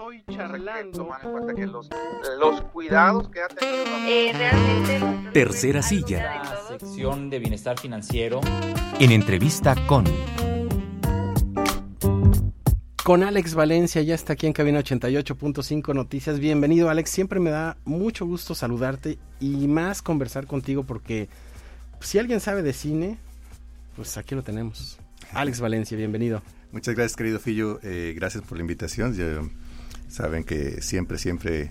hoy charlando. Tomar que los, los cuidados que ha tenido. Eh, realmente. Tercera silla. La sección de bienestar financiero. En entrevista con. Con Alex Valencia, ya está aquí en Cabina 88.5 Noticias. Bienvenido, Alex. Siempre me da mucho gusto saludarte y más conversar contigo porque si alguien sabe de cine, pues aquí lo tenemos. Alex Valencia, bienvenido. Muchas gracias, querido Fillo. Eh, gracias por la invitación. Ya saben que siempre, siempre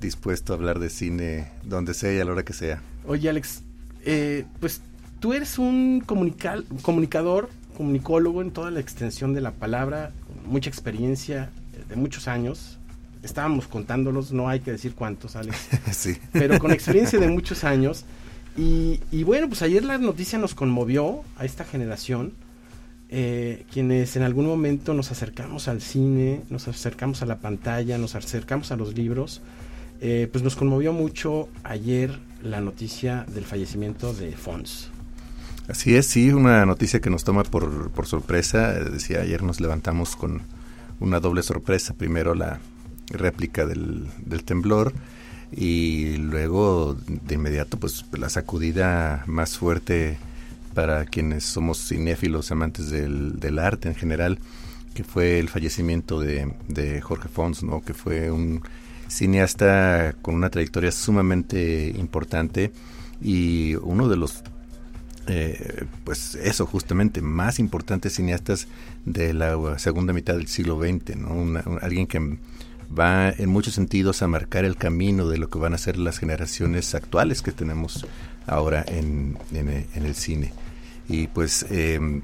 dispuesto a hablar de cine donde sea y a la hora que sea. Oye, Alex, eh, pues tú eres un comunicador, comunicólogo en toda la extensión de la palabra, con mucha experiencia de muchos años. Estábamos contándolos, no hay que decir cuántos, Alex. sí. Pero con experiencia de muchos años. Y, y bueno, pues ayer la noticia nos conmovió a esta generación eh, quienes en algún momento nos acercamos al cine, nos acercamos a la pantalla, nos acercamos a los libros, eh, pues nos conmovió mucho ayer la noticia del fallecimiento de Fons. Así es, sí, una noticia que nos toma por, por sorpresa. Decía, ayer nos levantamos con una doble sorpresa. Primero la réplica del, del temblor y luego de inmediato pues la sacudida más fuerte para quienes somos cinéfilos, amantes del, arte en general, que fue el fallecimiento de, Jorge Fons, ¿no? que fue un cineasta con una trayectoria sumamente importante y uno de los eh, pues eso justamente más importantes cineastas de la segunda mitad del siglo XX, ¿no? alguien que va en muchos sentidos a marcar el camino de lo que van a ser las generaciones actuales que tenemos ahora en el cine y pues em,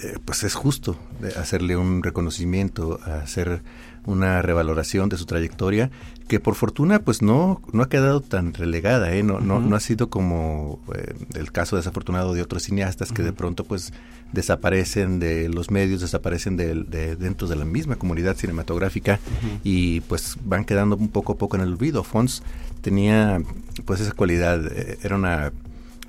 eh, pues es justo hacerle un reconocimiento, hacer una revaloración de su trayectoria que por fortuna pues no no ha quedado tan relegada, ¿eh? no, no, no ha sido como eh, el caso desafortunado de otros cineastas que de pronto pues desaparecen de los medios, desaparecen de, de dentro de la misma comunidad cinematográfica y pues van quedando un poco a poco en el olvido. Fons tenía pues esa cualidad, eh, era una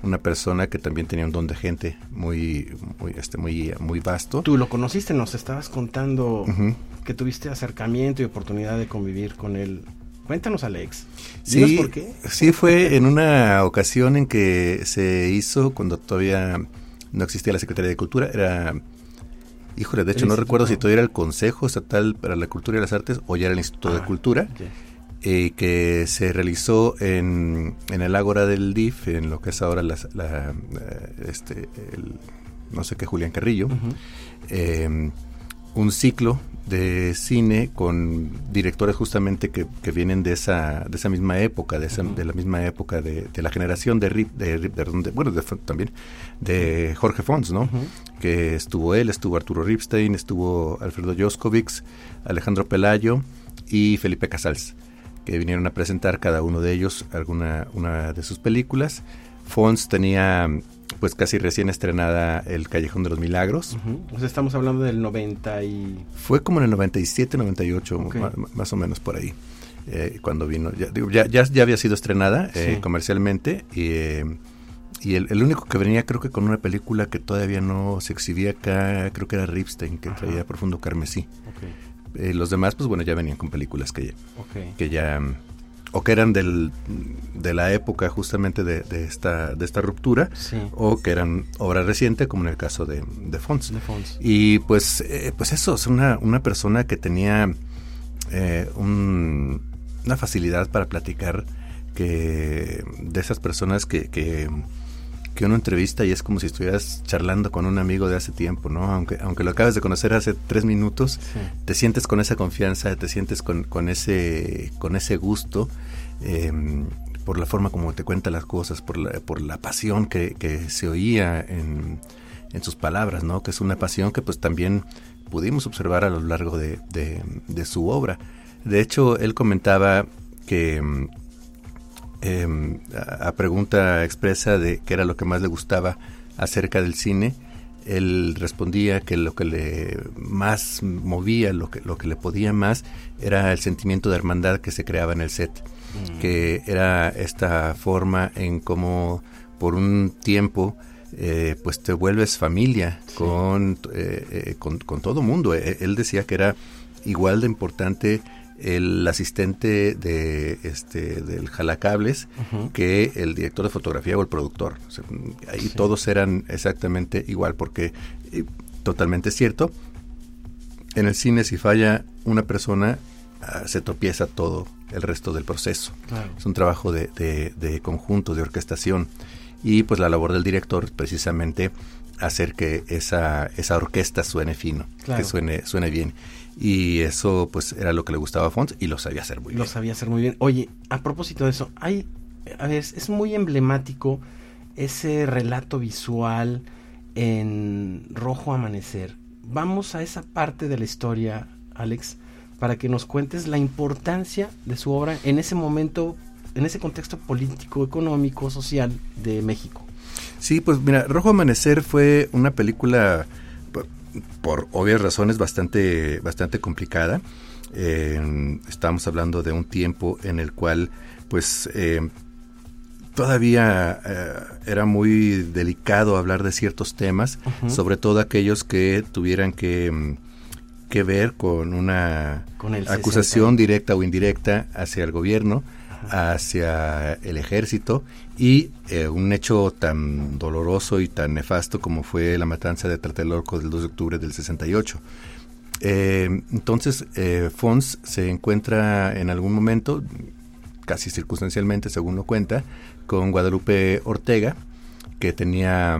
una persona que también tenía un don de gente muy muy este muy muy vasto. Tú lo conociste, nos estabas contando que tuviste acercamiento y oportunidad de convivir con él. Cuéntanos, Alex. Sí, por qué? Sí, fue en una ocasión en que se hizo cuando todavía no existía la Secretaría de Cultura, era Híjole, de hecho no recuerdo si todavía era el Consejo Estatal para la Cultura y las Artes o ya era el Instituto de ah, Cultura. Eh, que se realizó en, en, el Ágora del DIF, en lo que es ahora la, eh, este, el, no sé qué, Julián Carrillo, em, un ciclo de cine con directores justamente que, que, vienen de esa, de esa misma época, de, esa, de la misma época de, de la generación de, Rip, de, de bueno, también de Jorge Fons, ¿no? Que estuvo él, estuvo Arturo Ripstein, estuvo Alfredo Joskovics, Alejandro Pelayo y Felipe Casals que vinieron a presentar cada uno de ellos alguna una de sus películas. Fons tenía pues casi recién estrenada El Callejón de los Milagros. Pues estamos hablando del 90 y... Fue como en el 97, 98, más, o menos por ahí, eh, cuando vino. Ya, ya, ya, había sido estrenada eh, comercialmente y, eh, y el, único que venía creo que con una película que todavía no se exhibía acá, creo que era Ripstein, que traía Profundo Carmesí. Eh, los demás, pues bueno, ya venían con películas que ya, que ya o que eran del, de la época justamente de, esta, de esta ruptura, o que eran obra reciente, como en el caso de, de Fons. Y pues, eh, pues eso, es una, una persona que tenía eh, una facilidad para platicar que de esas personas que, que que uno entrevista y es como si estuvieras charlando con un amigo de hace tiempo, ¿no? Aunque, aunque lo acabas de conocer hace tres minutos, te sientes con esa confianza, te sientes con, con ese, con ese gusto. Em, por la forma como te cuenta las cosas, por la, por la pasión que, que se oía en, en, sus palabras, ¿no? Que es una pasión que pues también pudimos observar a lo largo de, de su obra. De hecho, él comentaba que Em, a, pregunta expresa de qué era lo que más le gustaba acerca del cine, él respondía que lo que le más movía, lo que, lo que le podía más, era el sentimiento de hermandad que se creaba en el set, mm. que era esta forma en cómo por un tiempo eh, pues te vuelves familia con, eh, eh, con, con, todo mundo. E, él decía que era igual de importante el asistente de este del jalacables que el director de fotografía o el productor. O sea, ahí todos eran exactamente igual, porque eh, totalmente cierto. En el cine, si falla una persona, ah, se tropieza todo el resto del proceso. Claro. Es un trabajo de, de- de conjunto, de orquestación. Y pues la labor del director es precisamente hacer que esa, esa orquesta suene fino, Claro. que suene, suene bien. Y eso pues era lo que le gustaba a Fons y lo sabía hacer muy Lo bien. sabía hacer muy bien. Oye, a propósito de eso, hay, a ver, es, es muy emblemático ese relato visual en Rojo Amanecer. Vamos a esa parte de la historia, Alex, para que nos cuentes la importancia de su obra en ese momento, en ese contexto político, económico, social de México. Sí, pues mira, Rojo Amanecer fue una película por, obvias razones bastante, bastante complicada. Eh, estamos hablando de un tiempo en el cual, pues, eh, todavía eh, era muy delicado hablar de ciertos temas, sobre todo aquellos que tuvieran que, mm, que ver con una Con acusación 60. directa o indirecta hacia el gobierno, hacia el ejército y eh, un hecho tan doloroso y tan nefasto como fue la matanza de Tlatelolco del 2 de octubre del 68. Eh, entonces, eh, Fons se encuentra en algún momento, casi circunstancialmente, según lo cuenta, con Guadalupe Ortega, que tenía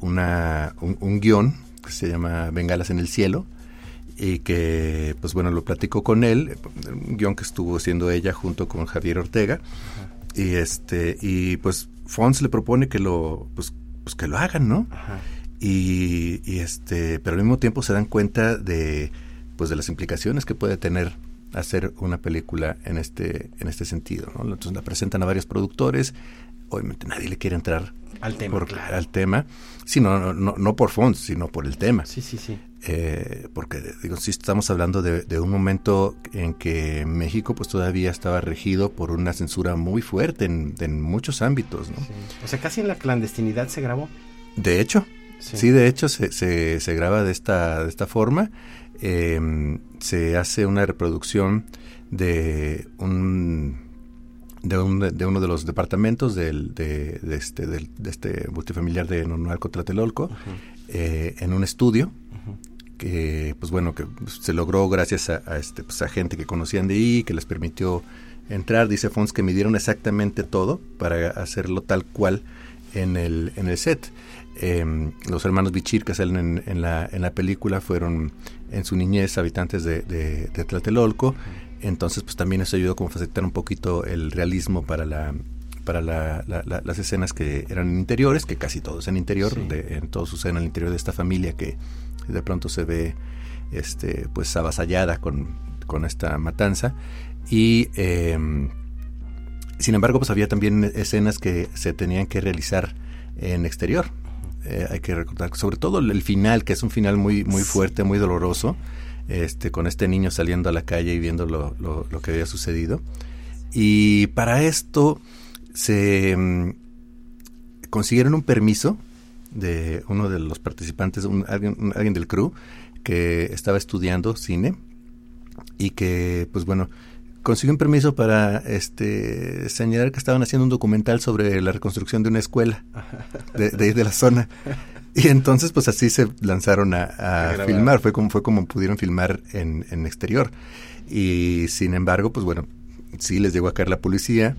una, un, un guion que se llama Bengalas en el Cielo, y que, pues bueno, lo platicó con él, un guion que estuvo haciendo ella junto con Javier Ortega, y este, y pues Fons le propone que lo, pues, pues que lo hagan, ¿no? Ajá. y, y, este pero al mismo tiempo se dan cuenta de pues de las implicaciones que puede tener hacer una película en este en este sentido ¿no? entonces la presentan a varios productores obviamente nadie le quiere entrar Al tema, por- claro. al tema sí, no, no, no, no por fondos sino por el tema Sí, sí, sí. eh, porque digo sí estamos hablando de, de un momento en que México pues todavía estaba regido por una censura muy fuerte en, en muchos ámbitos ¿no? sí. O sea, casi en la clandestinidad se grabó. de hecho Sí, de hecho se, se, se graba de esta, de esta forma. Eh, se hace una reproducción de un de, un, de uno de los departamentos del, de, de este, del, de este multifamiliar de Nonualco Tlatelolco Ujú, eh, en un estudio que pues bueno que se logró gracias a, a, este pues, a gente que conocían de ahí que les permitió entrar. Dice Fons que midieron exactamente todo para hacerlo tal cual en el en el set. Eh, los hermanos Bichir que salen en, en, la, en la película fueron en su niñez habitantes de, de, de Tlatelolco entonces pues también eso ayudó como a facilitar un poquito el realismo para la para la, la, la, las escenas que eran interiores, que casi todos en interior, Sí. de, en todo sucede en el interior de esta familia que de pronto se ve este pues avasallada con, con esta matanza. Y eh, sin embargo pues había también escenas que se tenían que realizar en exterior. Eh, hay que recordar sobre todo el final que es un final muy muy fuerte muy doloroso este con este niño saliendo a la calle y viendo lo, lo, lo que había sucedido y para esto se mm, consiguieron un permiso de uno de los participantes, un, alguien, un- alguien del crew que estaba estudiando cine y que, pues bueno, consiguió un permiso para este señalar que estaban haciendo un documental sobre la reconstrucción de una escuela de, de, de la zona. Y entonces, pues así se lanzaron a, filmar. Fue como, fue como pudieron filmar en, en exterior. Y sin embargo, pues bueno, sí les llegó a caer la policía.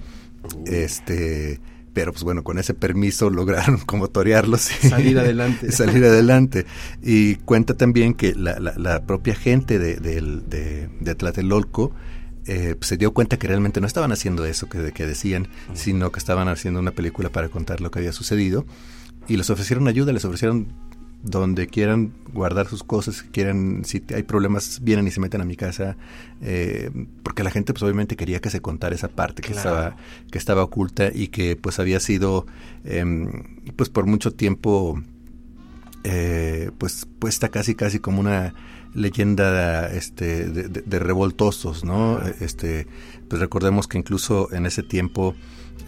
Este, pero pues bueno, con ese permiso lograron como torearlos y Salir adelante. y salir adelante. Y cuenta también que la, la- la propia gente de, del- de, de Tlatelolco eh, se dio cuenta que realmente no estaban haciendo eso que, que decían, sino que estaban haciendo una película para contar lo que había sucedido. Y les ofrecieron ayuda, les ofrecieron donde quieran guardar sus cosas, quieran, si hay problemas, vienen y se meten a mi casa, eh, porque la gente pues obviamente quería que se contara esa parte que Claro. estaba que estaba oculta y que pues había sido em, pues por mucho tiempo eh, pues puesta casi casi como una leyenda este, de, de- de revoltosos, ¿no? Este, pues recordemos que incluso en ese tiempo,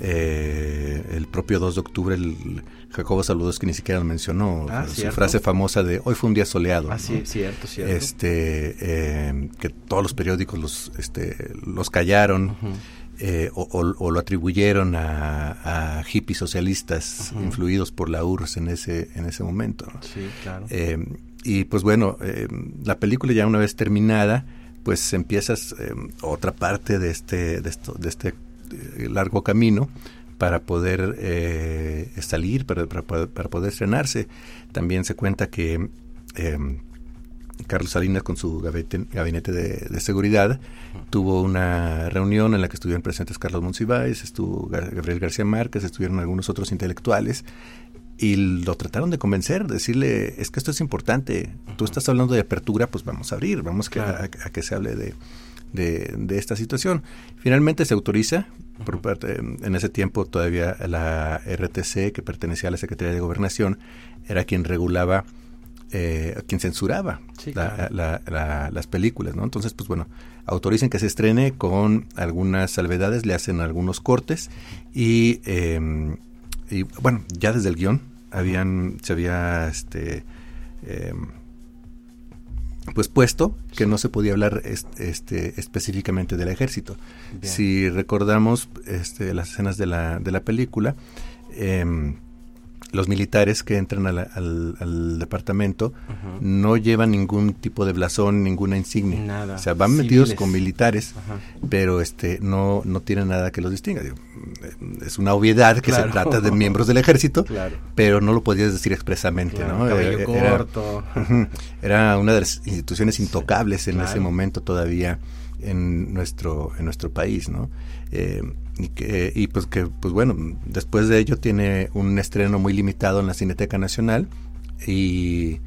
eh, el propio 2 de octubre, el Jacobo Saludos que ni siquiera lo mencionó, Ah, su cierto. frase famosa de hoy fue un día soleado. Ah, ¿no? sí, cierto, cierto. este eh, que todos los periódicos los este los callaron eh, o, o- o lo atribuyeron a, a hippies socialistas influidos por la URSS en ese en ese momento ¿no? Sí, claro. Eh, y pues bueno eh, la película ya una vez terminada pues empiezas otra parte de este de esto de este largo camino para poder eh, salir para, para, poder- para poder estrenarse. También se cuenta que eh, Carlos Salinas con su gabinete, gabinete de, de seguridad tuvo una reunión en la que estuvieron presentes Carlos Monsiváis, estuvo Ga- Gabriel García Márquez, estuvieron algunos otros intelectuales y lo trataron de convencer, decirle, es que esto es importante, tú estás hablando de apertura, pues vamos a abrir, vamos Claro. a, a que se hable de, de, de esta situación. Finalmente se autoriza, por parte, en ese tiempo todavía la RTC, que pertenecía a la Secretaría de Gobernación, era quien regulaba, eh, quien censuraba Sí, la- claro. la- la- las películas, ¿no? Entonces, pues bueno, autorizan que se estrene con algunas salvedades, le hacen algunos cortes y, eh, y, bueno, ya desde el guion habían, se había, este, eh, pues puesto que no se podía hablar es- este, específicamente del ejército. Bien. Si recordamos este, las escenas de la, de la película, em, los militares que entran a la- al, al departamento no llevan ningún tipo de blasón, ninguna insignia. Nada. O sea, van metidos con militares, Ajá. pero este no no tienen nada que los distinga. Digo, mm, es una obviedad que Claro. se trata de miembros del ejército, Claro. pero no lo podías decir expresamente, Claro, ¿no? cabello Eh, era- corto. Era una de las instituciones intocables en ese momento todavía en nuestro en nuestro país, ¿no? Eh, y, que, y pues que pues bueno después de ello tiene un estreno muy limitado en la Cineteca Nacional y,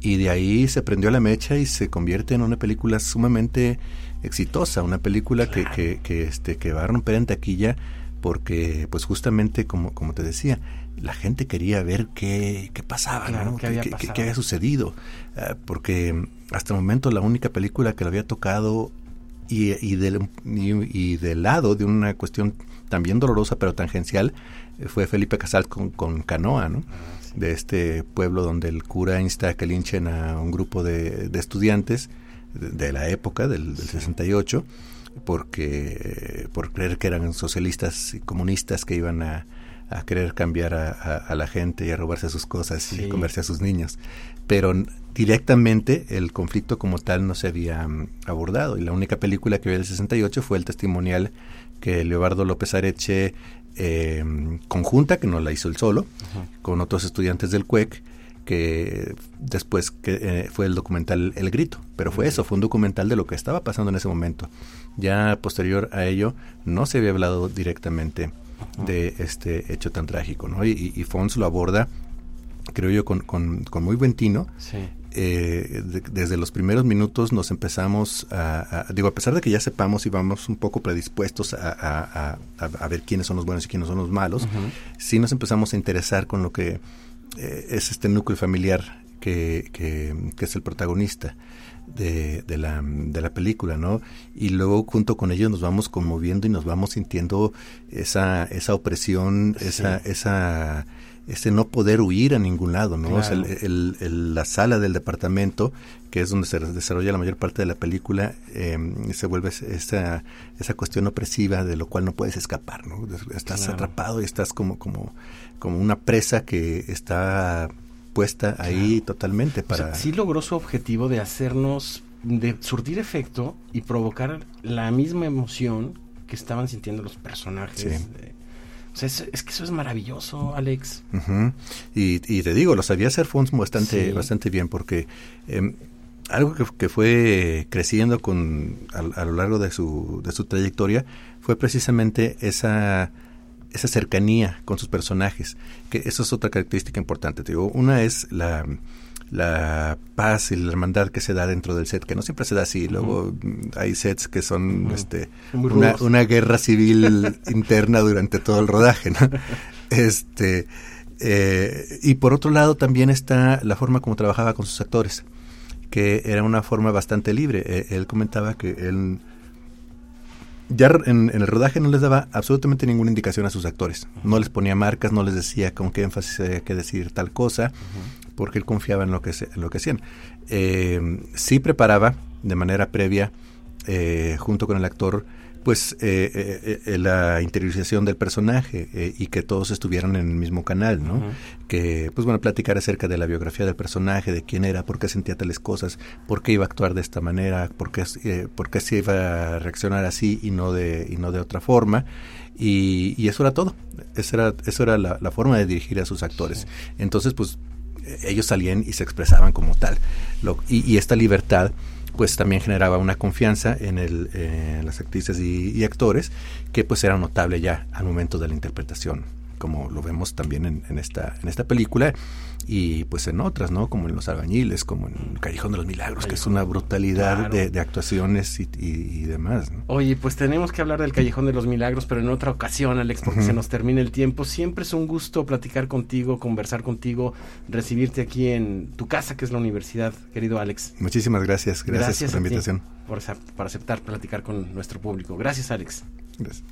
y de ahí se prendió la mecha y se convierte en una película sumamente exitosa, una película que, que, que, este que va a romper en taquilla porque pues justamente como como te decía la gente quería ver qué, qué pasaba, Claro, ¿no? qué había qué- qué- pasado. qué había sucedido, Ah, porque hasta el momento la única película que lo había tocado y, y, del, y, y del lado de una cuestión también dolorosa pero tangencial eh, fue Felipe Casal con, con Canoa, ¿no? de este pueblo donde el cura insta a que linchen a un grupo de, de estudiantes de, de la época, del, del 68, porque por creer que eran socialistas y comunistas que iban a, a querer cambiar a, a- a la gente y a robarse sus cosas Sí. y comerse a sus niños. Pero directamente el conflicto como tal no se había mm, abordado y la única película que vi del 68 fue el testimonial que Leobardo López Areche eh, conjunta, que no la hizo él solo, con otros estudiantes del CUEC, que después que, eh, fue el documental El Grito, pero fue eso, fue un documental de lo que estaba pasando en ese momento. Ya posterior a ello no se había hablado directamente de este hecho tan trágico, ¿no? Y, y- Fons lo aborda, creo yo, con, con- con muy buen tino. Sí. Eh, de- desde los primeros minutos nos empezamos a, a- digo, a pesar de que ya sepamos y vamos un poco predispuestos a, a- ver quiénes son los buenos y quiénes son los malos, Ujú. sí nos empezamos a interesar con lo que eh, es este núcleo familiar que, que- que es el protagonista de, de la, de la película, ¿no? Y luego junto con ellos nos vamos conmoviendo y nos vamos sintiendo esa, esa opresión, esa, esa, ese no poder huir a ningún lado, ¿no? O sea, el- Claro. el- el- la sala del departamento, que es donde se desarrolla la mayor parte de la película, eh, se vuelve esa, esa cuestión opresiva de lo cual no puedes escapar, ¿no? Estás Claro. atrapado y estás como, como, como una presa que está puesta ahí totalmente O sea, para... sí logró su objetivo de hacernos, de surtir efecto y provocar la misma emoción que estaban sintiendo los personajes. Sí. o sea, es, es que eso es maravilloso, Alex. Y, y te digo, lo sabía hacer Fons bastante, Sí. bastante bien porque em, algo que, que fue creciendo con a, a lo largo de su, de su trayectoria fue precisamente esa esa cercanía con sus personajes, que eso es otra característica importante. Te digo, una es la, la paz y la hermandad que se da dentro del set, que no siempre se da así. Luego mm, hay sets que son este, una, una guerra civil interna durante todo el rodaje. ¿no? Este, eh, y por otro lado también está la forma como trabajaba con sus actores que era una forma bastante libre. Eh, él comentaba que él ya en, el rodaje no les daba absolutamente ninguna indicación a sus actores. No les ponía marcas, no les decía con qué énfasis había que decir tal cosa, porque él confiaba en lo que, en lo que hacían. Eh, sí preparaba de manera previa, eh, junto con el actor, pues eh, eh, eh, la interiorización del personaje y que todos estuvieran en el mismo canal, ¿no? Que, pues bueno, platicar acerca de la biografía del personaje, de quién era, por qué sentía tales cosas, por qué iba a actuar de esta manera, por qué, por qué se iba a reaccionar así y no de, y no de otra forma. Y, y eso era todo. Esa era, eso era la, la forma de dirigir a sus actores. Entonces, pues ellos salían y se expresaban como tal. Lo, y, y esta libertad pues también generaba una confianza en, el, en las actrices y, actores que pues era notable ya al momento de la interpretación como lo vemos también en, esta, en esta película y pues en otras, ¿no? Como en Los Albañiles, como en Callejón de los Milagros, que es una brutalidad de, actuaciones y, demás. Oye, pues tenemos que hablar del Callejón de los Milagros, pero en otra ocasión, Alex, porque se nos termina el tiempo. Siempre es un gusto platicar contigo, conversar contigo, recibirte aquí en tu casa, que es la universidad, querido Alex. Muchísimas gracias, gracias, por la invitación. por, por aceptar platicar con nuestro público. Gracias, Alex. Gracias.